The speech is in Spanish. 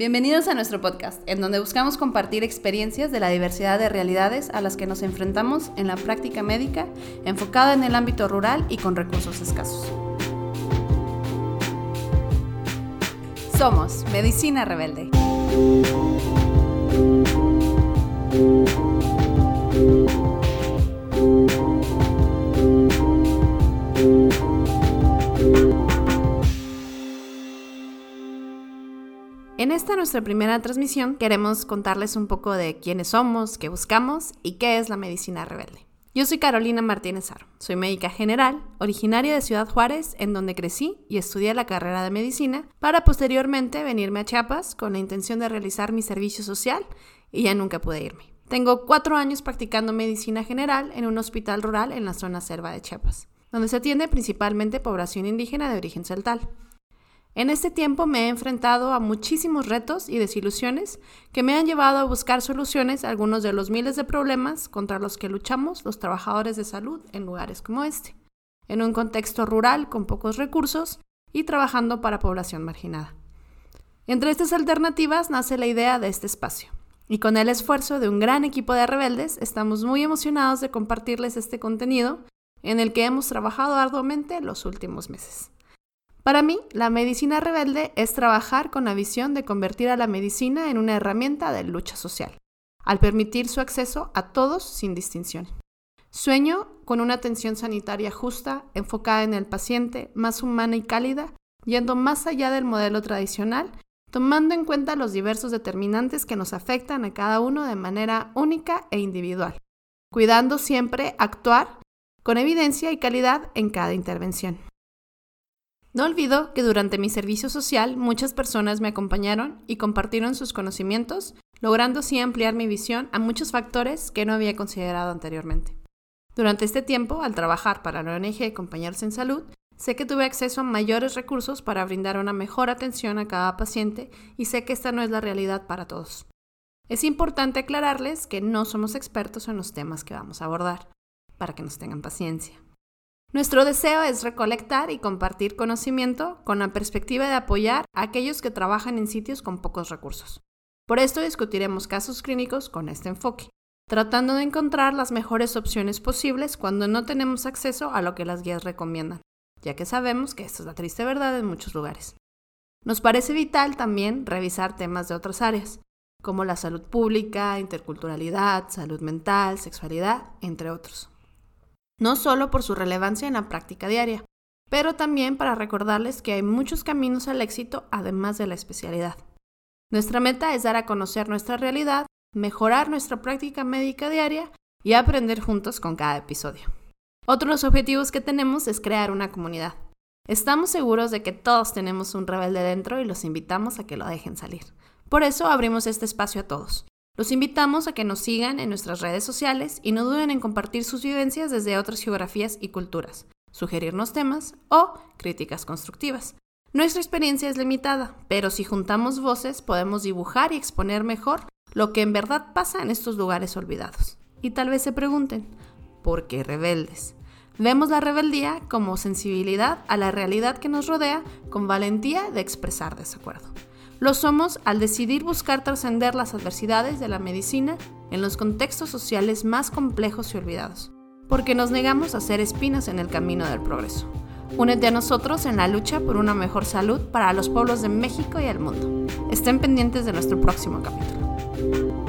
Bienvenidos a nuestro podcast, en donde buscamos compartir experiencias de la diversidad de realidades a las que nos enfrentamos en la práctica médica, enfocada en el ámbito rural y con recursos escasos. Somos Medicina Rebelde. En esta nuestra primera transmisión queremos contarles un poco de quiénes somos, qué buscamos y qué es la medicina rebelde. Yo soy Carolina Martínez Aro, soy médica general, originaria de Ciudad Juárez, en donde crecí y estudié la carrera de medicina, para posteriormente venirme a Chiapas con la intención de realizar mi servicio social y ya nunca pude irme. Tengo cuatro años practicando medicina general en un hospital rural en la zona selva de Chiapas, donde se atiende principalmente población indígena de origen celtal. En este tiempo me he enfrentado a muchísimos retos y desilusiones que me han llevado a buscar soluciones a algunos de los miles de problemas contra los que luchamos los trabajadores de salud en lugares como este, en un contexto rural con pocos recursos y trabajando para población marginada. Entre estas alternativas nace la idea de este espacio, y con el esfuerzo de un gran equipo de rebeldes estamos muy emocionados de compartirles este contenido en el que hemos trabajado arduamente los últimos meses. Para mí, la medicina rebelde es trabajar con la visión de convertir a la medicina en una herramienta de lucha social, al permitir su acceso a todos sin distinción. Sueño con una atención sanitaria justa, enfocada en el paciente, más humana y cálida, yendo más allá del modelo tradicional, tomando en cuenta los diversos determinantes que nos afectan a cada uno de manera única e individual, cuidando siempre actuar con evidencia y calidad en cada intervención. No olvido que durante mi servicio social muchas personas me acompañaron y compartieron sus conocimientos, logrando así ampliar mi visión a muchos factores que no había considerado anteriormente. Durante este tiempo, al trabajar para la ONG Compañeros en Salud, sé que tuve acceso a mayores recursos para brindar una mejor atención a cada paciente y sé que esta no es la realidad para todos. Es importante aclararles que no somos expertos en los temas que vamos a abordar, para que nos tengan paciencia. Nuestro deseo es recolectar y compartir conocimiento con la perspectiva de apoyar a aquellos que trabajan en sitios con pocos recursos. Por esto discutiremos casos clínicos con este enfoque, tratando de encontrar las mejores opciones posibles cuando no tenemos acceso a lo que las guías recomiendan, ya que sabemos que esto es la triste verdad en muchos lugares. Nos parece vital también revisar temas de otras áreas, como la salud pública, interculturalidad, salud mental, sexualidad, entre otros no solo por su relevancia en la práctica diaria, pero también para recordarles que hay muchos caminos al éxito además de la especialidad. Nuestra meta es dar a conocer nuestra realidad, mejorar nuestra práctica médica diaria y aprender juntos con cada episodio. Otros objetivos que tenemos es crear una comunidad. Estamos seguros de que todos tenemos un rebelde dentro y los invitamos a que lo dejen salir. Por eso abrimos este espacio a todos. Los invitamos a que nos sigan en nuestras redes sociales y no duden en compartir sus vivencias desde otras geografías y culturas, sugerirnos temas o críticas constructivas. Nuestra experiencia es limitada, pero si juntamos voces podemos dibujar y exponer mejor lo que en verdad pasa en estos lugares olvidados. Y tal vez se pregunten, ¿por qué rebeldes? Vemos la rebeldía como sensibilidad a la realidad que nos rodea con valentía de expresar desacuerdo. Lo somos al decidir buscar trascender las adversidades de la medicina en los contextos sociales más complejos y olvidados, porque nos negamos a ser espinas en el camino del progreso. Únete a nosotros en la lucha por una mejor salud para los pueblos de México y el mundo. Estén pendientes de nuestro próximo capítulo.